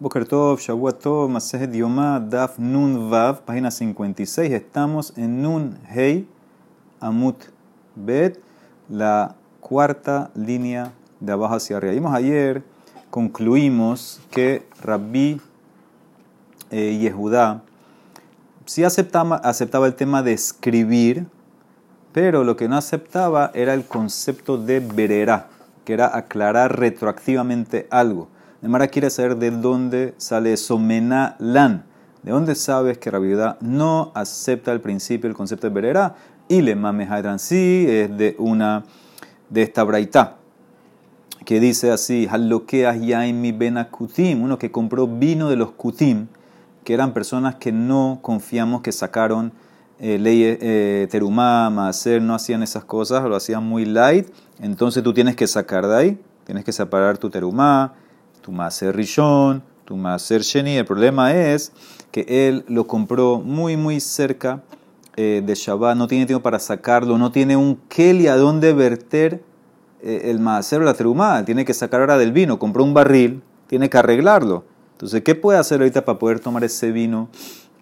Boker Tov, Shavuot Tov, Masejet Yomá, Daf Nun Vav, página 56. Estamos en Nun Hei Amut Bet, la cuarta línea de abajo hacia arriba. Vimos ayer, concluimos que Rabbi eh, Yehudá sí aceptaba, aceptaba el tema de escribir, pero lo que no aceptaba era el concepto de verera, que era aclarar retroactivamente algo. Mara quiere saber de dónde sale Somena Lan. ¿De dónde sabes que Rabiudá no acepta el principio, el concepto de Berera? Y le mame sí es de una de esta braita que dice así: Halokeas yaimi benakutim, uno que compró vino de los kutim, que eran personas que no confiamos que sacaron eh, leyes eh, terumá, maaser, no hacían esas cosas, lo hacían muy light. Entonces tú tienes que sacar de ahí, tienes que separar tu terumá tu Maser Rishon, tu Maser Sheni. El problema es que él lo compró muy, muy cerca eh, de Shabbat, no tiene tiempo para sacarlo, no tiene un Keli a dónde verter eh, el Maser o la Terumá, tiene que sacar ahora del vino, compró un barril, tiene que arreglarlo. Entonces, ¿qué puede hacer ahorita para poder tomar ese vino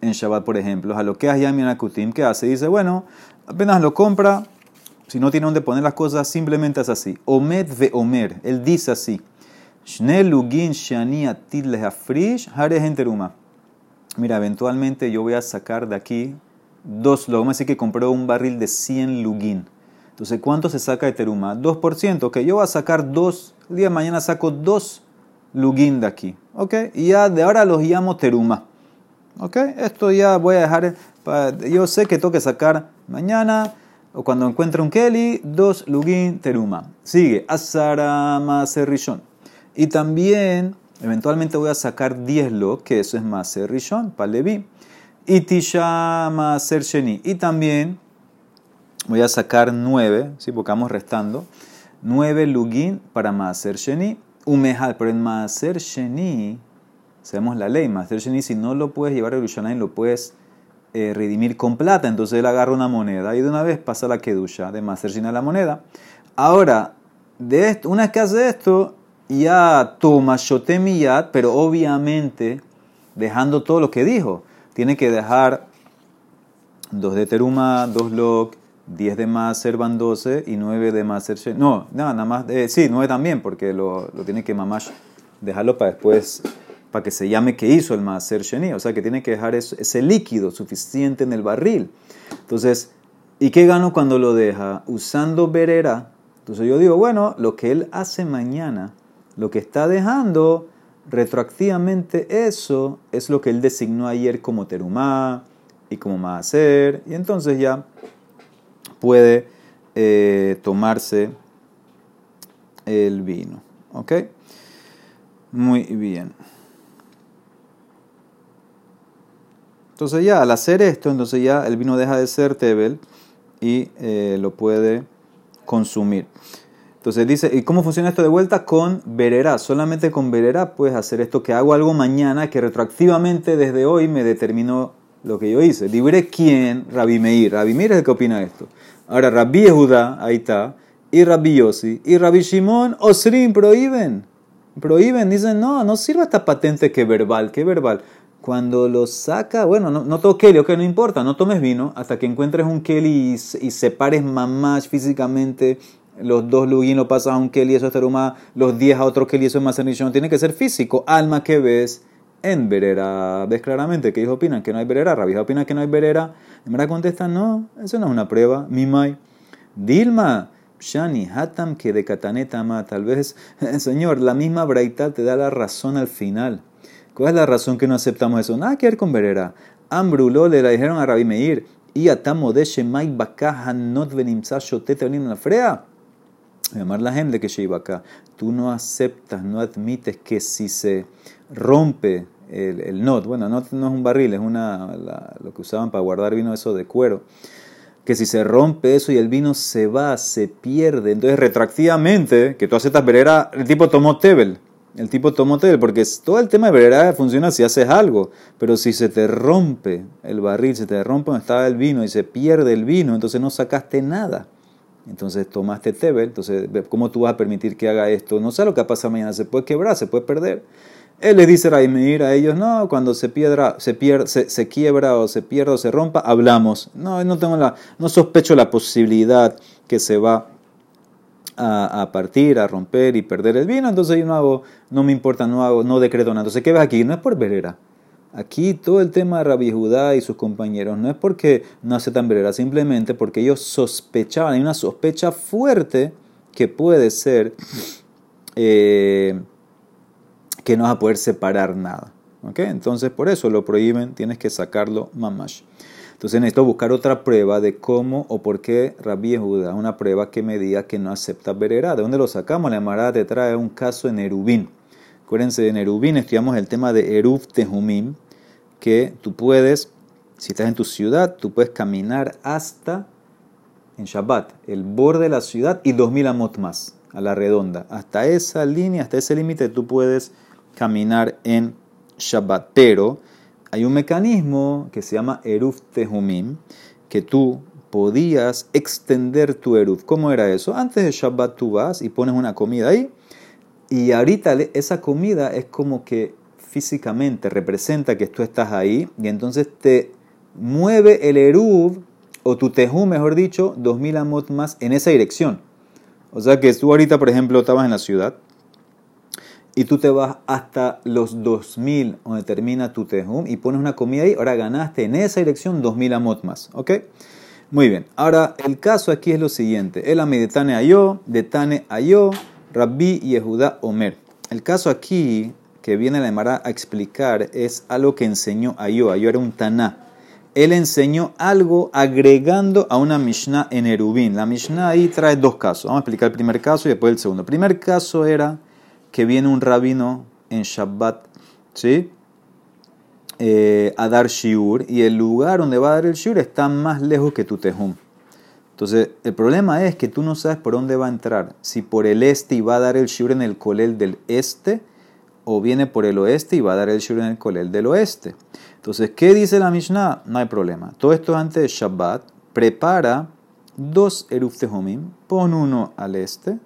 en Shabbat, por ejemplo? A lo que hace Yami ¿qué hace? Dice, bueno, apenas lo compra, si no tiene dónde poner las cosas, simplemente es así. Omed ve Omer, él dice así. Mira, eventualmente yo voy a sacar de aquí dos logos. Vamos a decir que compró un barril de 100 lugin. Entonces, ¿cuánto se saca de teruma? 2%. Que yo voy a sacar dos. El día de mañana saco dos lugin de aquí. ¿Ok? Y ya de ahora los llamo teruma. ¿Ok? Esto ya voy a dejar. yo sé que tengo que sacar mañana o cuando encuentre un Kelly, dos lugin teruma. Sigue. Asara Rishon. Y también, eventualmente voy a sacar 10 lo, que eso es Maser Rishon, para Levi. Y Tisha Maser Sheni. Y también voy a sacar 9, ¿sí? porque vamos restando, 9 Lugin para Maser Sheni. Umehal, pero en Maser Sheni, sabemos la ley, Maser Sheni, si no lo puedes llevar a Yerushalayim, lo puedes eh, redimir con plata. Entonces él agarra una moneda y de una vez pasa la Kedusha de Maser Sheni a la moneda. Ahora, de una vez que hace esto, ya toma shotemiyat, pero obviamente dejando todo lo que dijo. Tiene que dejar dos de teruma, dos log, diez de más van 12 y nueve de más No, nada más, eh, sí, nueve también, porque lo, lo tiene que mamash dejarlo para después, para que se llame que hizo el maser sheni. O sea que tiene que dejar ese líquido suficiente en el barril. Entonces, ¿y qué gano cuando lo deja? Usando verera. Entonces yo digo, bueno, lo que él hace mañana lo que está dejando retroactivamente eso es lo que él designó ayer como terumá y como maaser, y entonces ya puede eh, tomarse el vino. ¿Ok? Muy bien. Entonces ya al hacer esto, entonces ya el vino deja de ser tebel y eh, lo puede consumir. Entonces dice, ¿y cómo funciona esto de vuelta? Con verera. Solamente con verera puedes hacer esto que hago algo mañana que retroactivamente desde hoy me determinó lo que yo hice. Libre quién, Rabbi Meir. Rabbi Meir es el que opina esto. Ahora, Rabbi Yehuda, ahí está, y Rabbi Yossi, y Rabbi Shimon, Osrim, prohíben. Prohíben, dicen, no, no sirva esta patente que verbal, que verbal. Cuando lo saca, bueno, no, no todo Kelly, ok, no importa, no tomes vino hasta que encuentres un Kelly y, y separes mamás físicamente los dos lugin lo pasas a un keli, eso es teruma, los 10 a otro keli, eso es no tiene que ser físico, alma que ves en verera. ¿Ves claramente que ellos opinan que no hay verera? Rabija opina que no hay verera. En verdad contesta, no, eso no es una prueba. Mimai. Dilma, Shani, Hatam, que de Kataneta Tal vez, señor, la misma braita te da la razón al final. ¿Cuál es la razón que no aceptamos eso? Nada que ver con verera. Ambruló le la dijeron a Rabbi Meir. Y atamo de Shemai Bakaha not venimsa shotet la frea llamar la gente que lleva acá, tú no aceptas, no admites que si se rompe el, el not, bueno, not no es un barril, es una, lo que usaban para guardar vino eso de cuero, que si se rompe eso y el vino se va, se pierde, entonces retroactivamente, que tú aceptas verera, el tipo tomó tebel, el tipo tomó tebel, porque todo el tema de verera funciona si haces algo, pero si se te rompe el barril, se te rompe donde estaba el vino y se pierde el vino, entonces no sacaste nada. Entonces tomaste Tebel, entonces ¿cómo tú vas a permitir que haga esto? No sé lo que pasa mañana, se puede quebrar, se puede perder. Él les dice Raimir a ellos, no, cuando se piedra, se, pierde, se, quiebra o se pierde o se rompa, hablamos. No, no tengo la, no sospecho la posibilidad que se va a, partir, a romper y perder el vino, entonces yo no hago, no me importa, no hago, no decreto nada. Entonces, ¿qué ves aquí? No es por verera. Aquí todo el tema de Rabbi Judá y sus compañeros no es porque no aceptan verera, simplemente porque ellos sospechaban, hay una sospecha fuerte que puede ser eh, que no vas a poder separar nada. ¿okay? Entonces, por eso lo prohíben, tienes que sacarlo mamash. Entonces necesito buscar otra prueba de cómo o por qué Rabbi Judá, una prueba que me diga que no acepta verera. ¿De dónde lo sacamos? La Emara te trae un caso en Erubín. Acuérdense, en Erubín estudiamos el tema de Erub Tehumim, que tú puedes, si estás en tu ciudad, tú puedes caminar hasta en Shabbat, el borde de la ciudad y 2000 amot más, a la redonda. Hasta esa línea, hasta ese límite, tú puedes caminar en Shabbat. Pero hay un mecanismo que se llama Eruf Tehumim, que tú podías extender tu Eruf. ¿Cómo era eso? Antes de Shabbat tú vas y pones una comida ahí, y ahorita esa comida es como que físicamente representa que tú estás ahí, y entonces te mueve el Eruv, o tu Tejú, mejor dicho, 2000 amot más en esa dirección. O sea que tú ahorita, por ejemplo, estabas en la ciudad, y tú te vas hasta los 2000 donde termina tu tejum y pones una comida ahí, ahora ganaste en esa dirección 2000 amot más, ¿ok? Muy bien, ahora el caso aquí es lo siguiente, el amedetane ayo, detane ayo, rabbi Yehuda omer. El caso aquí que viene la Emara a explicar es algo que enseñó ayo, ayo era un taná. Él enseñó algo agregando a una Mishnah en Erubín. La Mishnah ahí trae dos casos. Vamos a explicar el primer caso y después el segundo. El primer caso era que viene un rabino en Shabbat, ¿sí? Eh, a dar shiur y el lugar donde va a dar el shiur está más lejos que tu tejum. Entonces, el problema es que tú no sabes por dónde va a entrar. Si por el este y va a dar el shiur en el colel del este, o viene por el oeste y va a dar el shiur en el colel del oeste. Entonces, ¿qué dice la Mishnah? No hay problema. Todo esto antes de Shabbat. Prepara dos eruf tejumim, pon uno al este,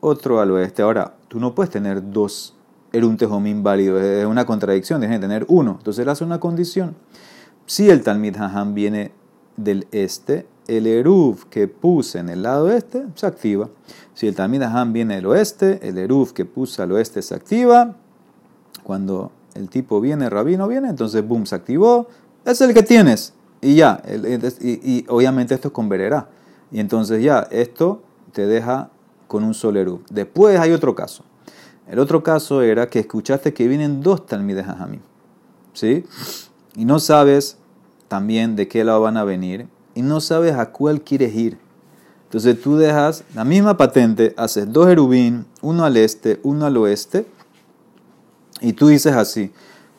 otro al oeste. Ahora, tú no puedes tener dos un tejomín válido, es una contradicción, tienes que tener uno. Entonces él hace una condición. Si el Talmid Haham viene del este, el Eruv que puse en el lado este se activa. Si el Talmid viene del oeste, el Eruv que puse al oeste se activa. Cuando el tipo viene, el rabino viene, entonces boom, se activó. Es el que tienes. Y ya, y, obviamente esto es con. Y entonces ya, esto te deja con un solo Después hay otro caso. El otro caso era que escuchaste que vienen dos talmides. ¿Sí? Y no sabes también de qué lado van a venir. Y no sabes a cuál quieres ir. Entonces tú dejas la misma patente, haces dos erubín, uno al este, uno al oeste. Y tú dices así,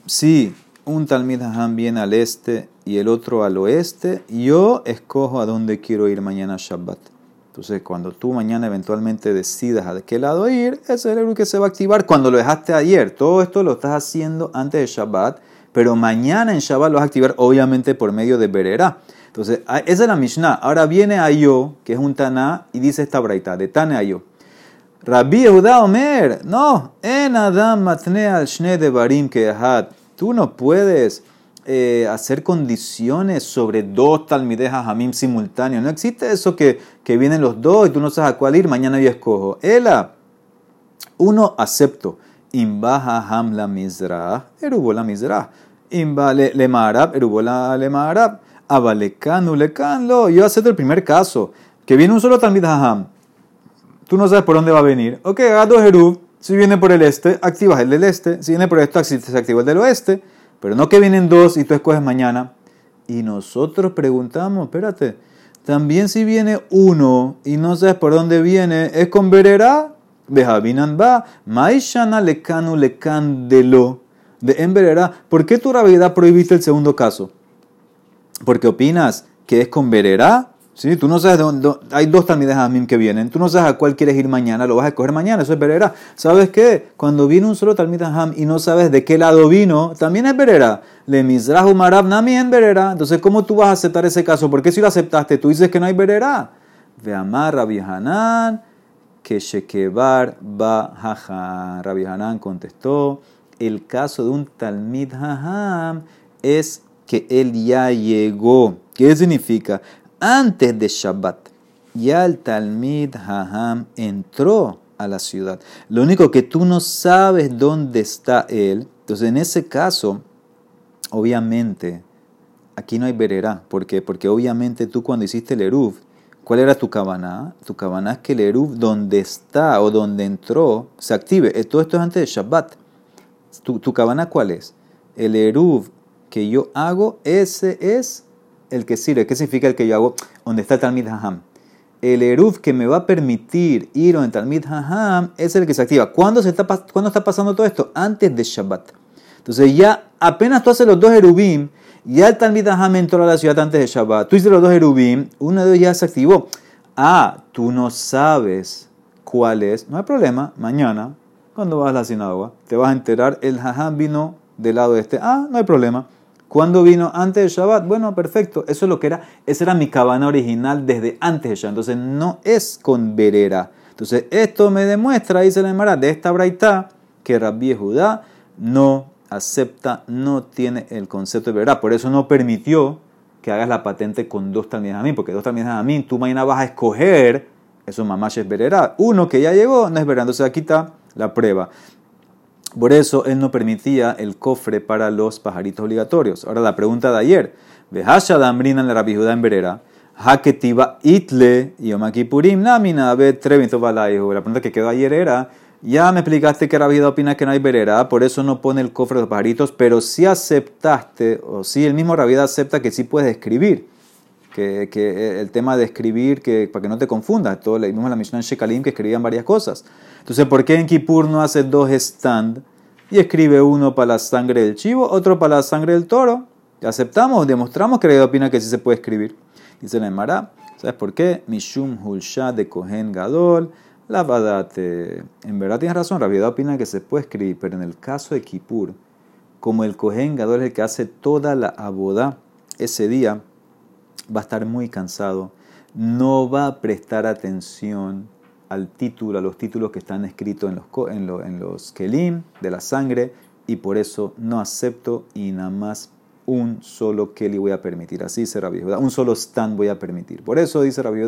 si un talmid Jajam viene al este y el otro al oeste, yo escojo a dónde quiero ir mañana Shabbat. Entonces, cuando tú mañana eventualmente decidas a qué lado ir, ese es que se va a activar cuando lo dejaste ayer. Todo esto lo estás haciendo antes de Shabbat, pero mañana en Shabbat lo vas a activar obviamente por medio de Berera. Entonces, esa es la Mishnah. Ahora viene Ayo, que es un Taná, y dice esta braita, de Tane Ayo. Rabbi Yehuda Omer, no, en Adam matne shne de barim que Tú no puedes eh, hacer condiciones sobre dos talmidejas hamim simultáneos. No existe eso que, que vienen los dos y tú no sabes a cuál ir, mañana yo escojo. Ela, uno acepto. Imba ham la mizra, erubo la mizra. Imba le, le marab, erubo la le marab. Abalekanu lekanlo. Yo acepto el primer caso, que viene un solo talmid ham. Tú no sabes por dónde va a venir. Ok, haga dos erub. Si viene por el este, activas el del este. Si viene por esto, se activa el del oeste. Pero no que vienen dos y tú escoges mañana. Y nosotros preguntamos, espérate, también si viene uno y no sabes por dónde viene, ¿es con verera? Bejabinan va, maishana lekanu lekandelo. De en verera, ¿por qué tu realidad prohibiste el segundo caso? Porque opinas que es con verera ¿Sí? Tú no sabes dónde, hay dos talmides Amim que vienen, tú no sabes a cuál quieres ir mañana, lo vas a escoger mañana, eso es verera. ¿Sabes qué? Cuando viene un solo talmid Ham y no sabes de qué lado vino, también es verera. Le misrahu marab nami en verera. Entonces, ¿cómo tú vas a aceptar ese caso? ¿Por qué si lo aceptaste? Tú dices que no hay verera. Ve amar Rabbi que shekebar ba jaja. Rabbi Hanan contestó, el caso de un Talmid Haham es que él ya llegó. ¿Qué significa? Antes de Shabbat, ya el Talmid Haham entró a la ciudad. Lo único que tú no sabes dónde está él. Entonces, en ese caso, obviamente, aquí no hay vererá. ¿Por qué? Porque obviamente tú cuando hiciste el Eruv, ¿cuál era tu cabana? Tu cabana es que el Eruv donde está o donde entró se active. Eh, todo esto es antes de Shabbat. ¿Tu, tu cabana cuál es? El Eruv que yo hago, ese es el que sirve. ¿Qué significa el que yo hago? Donde está el Talmid Haham. El Eruv que me va a permitir ir donde Talmid Haham es el que se activa. ¿Cuándo, se está, ¿Cuándo está pasando todo esto? Antes de Shabbat. Entonces ya apenas tú haces los dos Erubim, ya el Talmid Haham entró a la ciudad antes de Shabbat. Tú hiciste los dos Erubim, uno de ellos ya se activó. Ah, tú no sabes cuál es. No hay problema. Mañana, cuando vas a la sinagoga, te vas a enterar. El Haham vino del lado este. Ah, no hay problema. ¿Cuándo vino? Antes de Shabbat. Bueno, perfecto. Eso es lo que era. Esa era mi cabana original desde antes de Shabbat. Entonces no es con verera. Entonces esto me demuestra, dice la Emara, de esta braita, que Rabbi Judá no acepta, no tiene el concepto de verera. Por eso no permitió que hagas la patente con dos también a mí, porque dos también a mí, tú mañana vas a escoger, eso mamá es verera. Uno que ya llegó no es verera. Entonces aquí está la prueba. Por eso él no permitía el cofre para los pajaritos obligatorios. Ahora la pregunta de ayer. Vehasha dambrina la rabijudá en verera. Haketiva itle yomakipurim namina be La pregunta que quedó ayer era, ya me explicaste que Rabijudá opina que no hay verera, por eso no pone el cofre de los pajaritos, pero si aceptaste, o si el mismo Rabijudá acepta que sí puedes escribir. Que, el tema de escribir, que, para que no te confundas, todo lo mismo la Mishnah en Shekalim que escribían varias cosas. Entonces, ¿por qué en Kippur no hace dos stand y escribe uno para la sangre del chivo, otro para la sangre del toro? Aceptamos, demostramos que la opina que sí se puede escribir. Dice la Emara, ¿sabes por qué? Mishum Hulsha de Kohen Gadol, la Badate. En verdad tienes razón, Rabiedad opina que se puede escribir, pero en el caso de Kippur, como el Kohen Gadol es el que hace toda la aboda ese día, va a estar muy cansado, no va a prestar atención al título, a los títulos que están escritos en los, en los kelim de la sangre y por eso no acepto y nada más un solo keli voy a permitir. Así dice Rabbi Un solo stand voy a permitir. Por eso dice Rabbi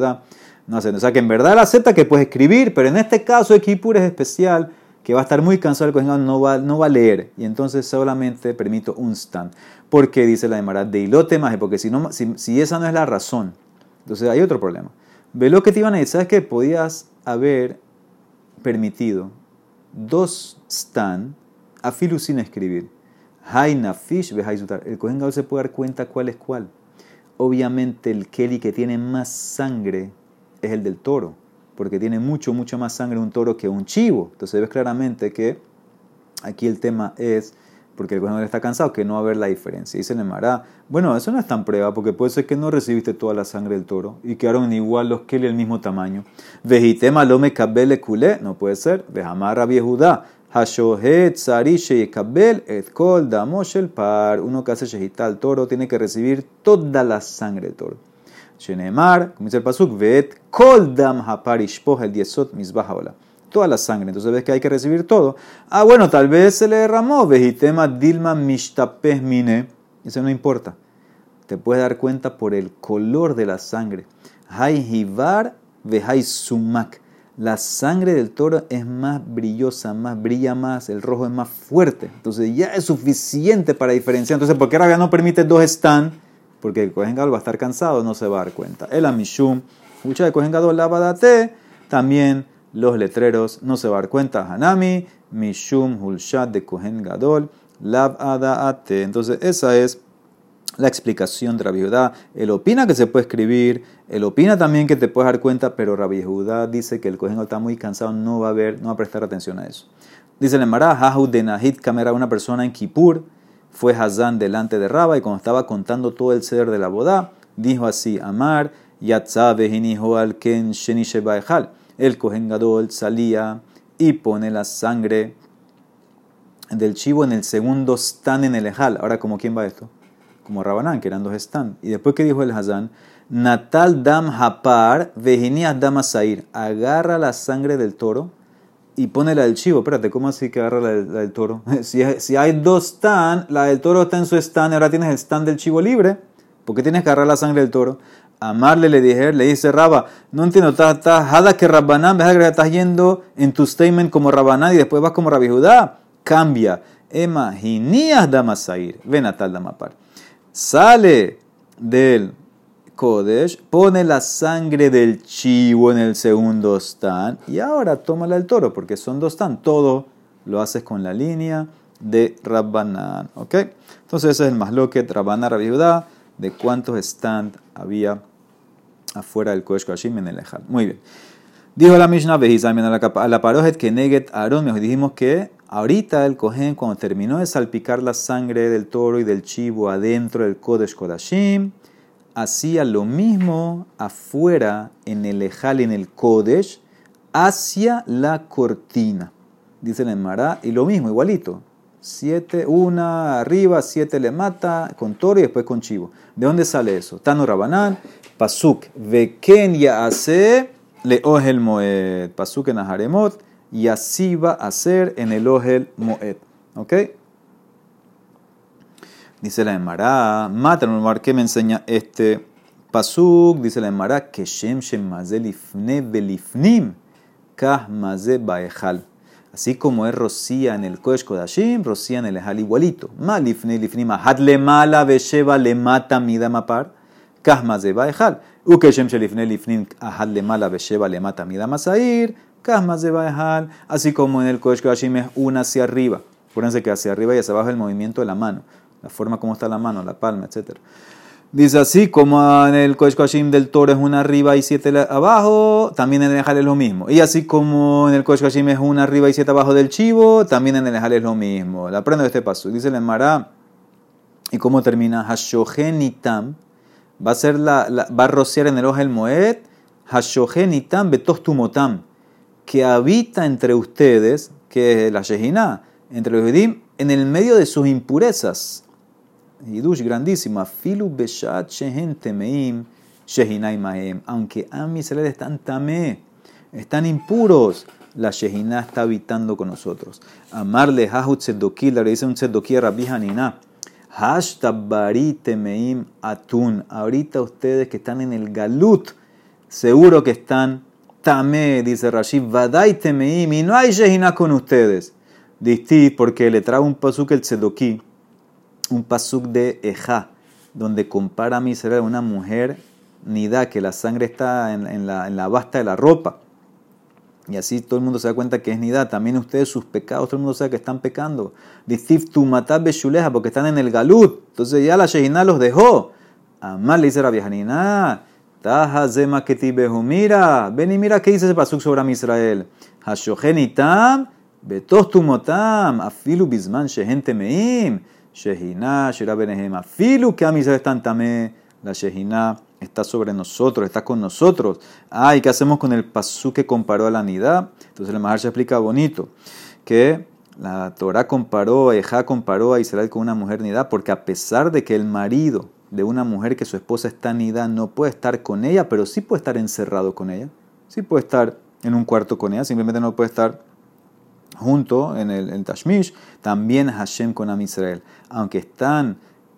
no acepto. O sea que en verdad él acepta que puedes escribir, pero en este caso Ekipur es especial, que va a estar muy cansado el cojín, no va, no va a leer. Y entonces solamente permito un stand. Porque dice la Emara, de ilote más, porque si, no, si, si esa no es la razón, entonces hay otro problema. Ve lo que te iban a decir, ¿sabes que podías haber permitido dos stan a filu sin escribir. Haina fish El Kohen se puede dar cuenta cuál es cuál. Obviamente el Keli que tiene más sangre es el del toro, porque tiene mucho, mucho más sangre un toro que un chivo. Entonces ves claramente que aquí el tema es porque el gobernador está cansado, que no va a haber la diferencia. Dice Nemara, bueno, eso no es tan prueba, porque puede ser que no recibiste toda la sangre del toro y quedaron igual los que el mismo tamaño. Vejitema lome kabele kule, no puede ser. Vejamara viejudá. Hashohet sarishe y kabel et kol damoshel par. Uno que hace shehita al toro tiene que recibir toda la sangre del toro. Shenemar, como dice el pasuk, vet kol dam haparish el diezot misbahaola toda la sangre. Entonces ves que hay que recibir todo. Ah, bueno, tal vez se le derramó. Vejitema dilma mishtapeh mine. Eso no importa. Te puedes dar cuenta por el color de la sangre. Hay hivar vejai sumak. La sangre del toro es más brillosa, más brilla más, el rojo es más fuerte. Entonces ya es suficiente para diferenciar. Entonces, ¿por qué Rabia no permite dos stand? Porque el Kohen va a estar cansado, no se va a dar cuenta. El amishum, mucha de Kohen lavadate, también los letreros, no se va a dar cuenta. Hanami, Mishum Hulshat de Kohen Gadol. Entonces, esa es la explicación de Rabbi Judá. Él opina que se puede escribir, él opina también que te puedes dar cuenta, pero Rabbi Judá dice que el Kohen está muy cansado, no va a ver, no va a prestar atención a eso. Dice el Emara, Hahu de Nahid Kamera, una persona en Kippur, fue Hazán delante de Rabba y cuando estaba contando todo el ceder de la boda, dijo así, Amar, Yatzabe al Ken Sheni el Kohen Gadol salía y pone la sangre del chivo en el segundo stand en el Ejal. Ahora, ¿como quién va esto? Como Rabanán, que eran dos stand. Y después que dijo el Hazán, Natal dam hapar, vejinias dam asair. Agarra la sangre del toro y pone la del chivo. Espérate, ¿cómo así que agarra la, del toro? si, si, hay dos stand, la del toro está en su stand, ahora tienes el stand del chivo libre. ¿Por qué tienes que agarrar la sangre del toro? Amarle le dije, le dice Raba, no entiendo, estás jada que Rabbanán, ves que estás yendo en tu statement como Rabbanán y después vas como Rabbi Judá. Cambia. Emma, ginías damasair. Ven a tal damapar. Sale del Kodesh, pone la sangre del chivo en el segundo stand y ahora tómala el toro, porque son dos stand. Todo lo haces con la línea de Rabbanán. ¿Ok? Entonces ese es el masloquet Rabbanán Rabbi Judá, de cuántos stand había afuera del Kodesh Kashim en el Ejal. Muy bien. Dijo la Mishnah a la parojet que neget Aaron, dijimos que ahorita el Kohen cuando terminó de salpicar la sangre del toro y del chivo adentro del Kodesh Kodashim, hacía lo mismo afuera en el Ejal en el Kodesh hacia la cortina. Dice el Mará, y lo mismo, igualito. Siete, una arriba, siete le mata, con toro y después con chivo. ¿De dónde sale eso? Tano Rabanán, Pasuk, Veken hace le Ohel Moed. Pasuk en Aharemot, y así va a ser en el Ohel Moed. ¿Ok? Dice la Emara, mata lugar que me enseña este pasuk, dice la Emara, que Shem Shem Lifne Belifnim, Kah Maze Baejal. Así como es rocía en el Kodesh Kodashim, rocía en el Ejal igualito. Malifne Lifnim, Had le mala Besheva le mata midamapar, Kah Maze Baejal. Uke Shem Shelifne Lifnim, Had le mala Besheva le mata midamasair, Kah Maze Baejal. Así como en el Kodesh Kodashim es una hacia arriba. Acuérdense que hacia arriba y hacia abajo es el movimiento de la mano la forma como está la mano, la palma, etc. Dice así, como en el Kodesh Kashim del toro es una arriba y siete abajo, también en el Ejal es lo mismo. Y así como en el Kodesh Kashim es una arriba y siete abajo del chivo, también en el Ejal es lo mismo. La aprendo de este paso. Dice el Mará, ¿y cómo termina? Hashogenitam, va a ser la, va a rociar en el ojo el Moed, Hashogenitam betostumotam, que habita entre ustedes, que es la Shehinah, entre los Yedim, en el medio de sus impurezas Hidush grandísima. Filu beshat shehen temeim shehinai mahem. Aunque Am Israel están tamé, están impuros, la Shehinah está habitando con nosotros. Amarle hahut tzedoki, le dice un tzedoki a. Hashtabari temeim atun. Ahorita ustedes que están en el galut, seguro que están tamé, dice Rashi. Vadai temeim. Y no hay Shehinah con ustedes. Disti, porque le trae un pasuk el tzedoki un pasuk de Eja, donde compara a Misrael a una mujer nida, que la sangre está en, la, en, la, basta de la ropa. Y así todo el mundo se da cuenta que es nida. También ustedes sus pecados, todo el mundo sabe que están pecando. Distif tu matab porque están en el galut. Entonces ya la Shejina los dejó. Amar le dice la Taja zema que mira. Ven y mira qué dice ese pasuk sobre Israel. Hashogenitam, betos tumotam, afilu bisman shehente meim. Shehina, Shira Filu que Amisrael están tamé, la Shehina está sobre nosotros, está con nosotros. Ah, ¿y qué hacemos con el pasú que comparó a la Nidá? Entonces el Mahar explica bonito que la Torah comparó, Eja comparó a Israel con una mujer Nidá, porque a pesar de que el marido de una mujer que su esposa está Nidá no puede estar con ella, pero sí puede estar encerrado con ella, sí puede estar en un cuarto con ella, simplemente no puede estar junto en el, Tashmish, también Hashem con Am Israel. Aunque están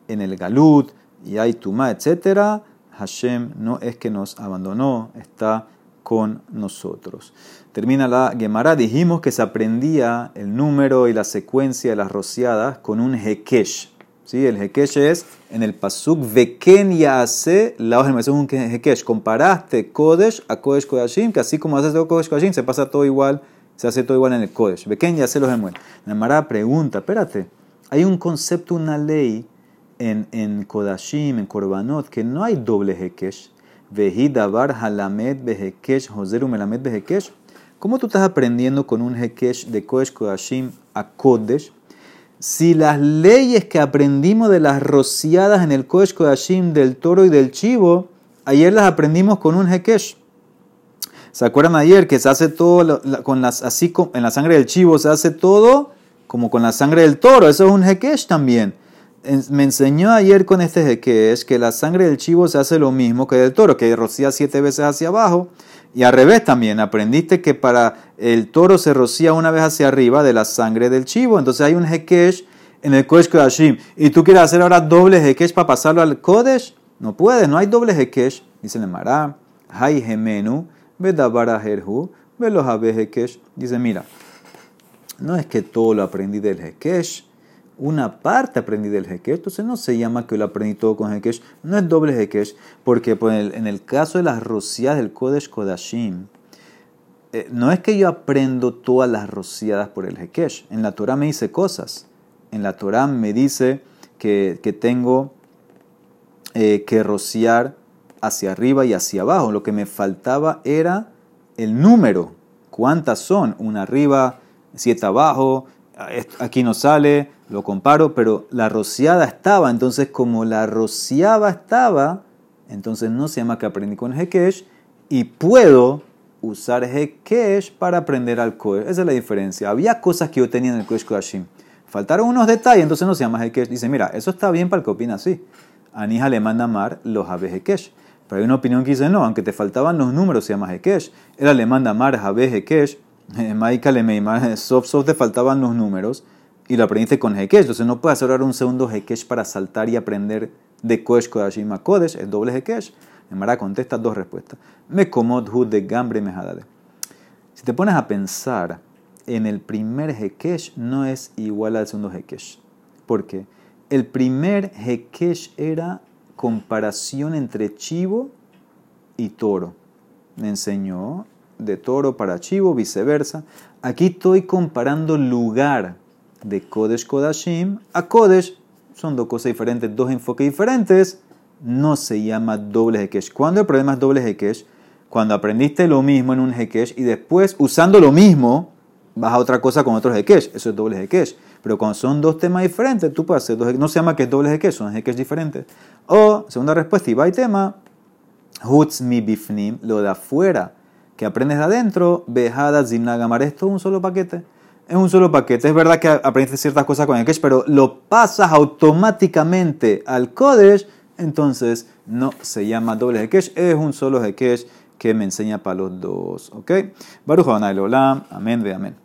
en el Galut y hay Tumá, etc., Hashem no es que nos abandonó, está con nosotros. Termina la Gemara, dijimos que se aprendía el número y la secuencia de las rociadas con un Hekesh. ¿Sí? El Hekesh es en el Pasuk Veken Yaase, la hoja es un Hekesh. Comparaste Kodesh a Kodesh Kodashim, que así como haces Kodesh Kodashim, se pasa todo igual se hace todo igual en el Kodesh. Ya se los demuestra. La Mara pregunta, espérate, hay un concepto, una ley en, en Kodashim, en Korbanot, que no hay doble Hekesh. Vehidabar halamed behekesh, joseru melamed behekesh. ¿Cómo tú estás aprendiendo con un Hekesh de Kodesh Kodashim a Kodesh? Si las leyes que aprendimos de las rociadas en el Kodesh Kodashim del toro y del chivo, ayer las aprendimos con un Hekesh. ¿Se acuerdan ayer que se hace todo con las, así en la sangre del chivo se hace todo como con la sangre del toro? Eso es un hekesh también. Me enseñó ayer con este hekesh que la sangre del chivo se hace lo mismo que del toro, que rocía siete veces hacia abajo. Y al revés también, aprendiste que para el toro se rocía una vez hacia arriba de la sangre del chivo. Entonces hay un Hekesh en el Kodesh Kodashim. ¿Y tú quieres hacer ahora doble Hekesh para pasarlo al Kodesh? No puedes, no hay doble Hekesh. Dice el Mará, Hay Gemenu, Bedabara Herhu, Velojabe Hekesh. Dice, mira, no es que todo lo aprendí del Hekesh, una parte aprendí del Hekesh, entonces no se llama que lo aprendí todo con Hekesh, no es doble Hekesh, porque pues, en el caso de las rociadas del Kodesh Kodashim, eh, no es que yo aprendo todas las rociadas por el Hekesh. En la Torah me dice cosas. En la Torah me dice que, tengo eh, que rociar hacia arriba y hacia abajo. Lo que me faltaba era el número. ¿Cuántas son? Una arriba, siete abajo. Aquí no sale, lo comparo, pero la rociada estaba. Entonces, como la rociada estaba, entonces no se llama que aprendí con Hekesh y puedo usar Hekesh para aprender al Kodesh. Esa es la diferencia. Había cosas que yo tenía en el Kodesh Kodashim. Faltaron unos detalles, entonces no se llama Hekesh. Dice, mira, eso está bien para el que opina así. Anija le manda amar los Jabe Hekesh. Pero hay una opinión que dice, no, aunque te faltaban los números, se llama Hekesh. Era le manda amar Jabe Hekesh. Maika le meima, soft soft te faltaban los números y lo aprendiste con Hekesh. Entonces no puedes ahora un segundo Hekesh para saltar y aprender de Kodesh Kodashim a Kodesh, es doble Hekesh. Emara contesta dos respuestas. Me comod de gambre mejadade. Si te pones a pensar, en el primer Hekesh no es igual al segundo Hekesh. ¿Por qué? El primer Hekesh era comparación entre chivo y toro. Me enseñó de toro para chivo, viceversa. Aquí estoy comparando lugar de Kodesh Kodashim a Kodesh. Son dos cosas diferentes, dos enfoques diferentes no se llama doble Hekesh. ¿Cuándo el problema es doble Hekesh? Cuando aprendiste lo mismo en un Hekesh y después, usando lo mismo, vas a otra cosa con otro Hekesh. Eso es doble Hekesh. Pero cuando son dos temas diferentes, tú puedes hacer dos No se llama que es doble Hekesh, son Hekesh diferentes. O, segunda respuesta, y va y tema, Hutz mi bifnim, lo de afuera, que aprendes de adentro, Bejada zinagamar. Esto es un solo paquete. Es un solo paquete. Es verdad que aprendiste ciertas cosas con Hekesh, pero lo pasas automáticamente al Kodesh entonces no se llama doble Hekesh, es un solo Hekesh que me enseña para los dos. ¿Ok? Baruch Olam, amén de amén.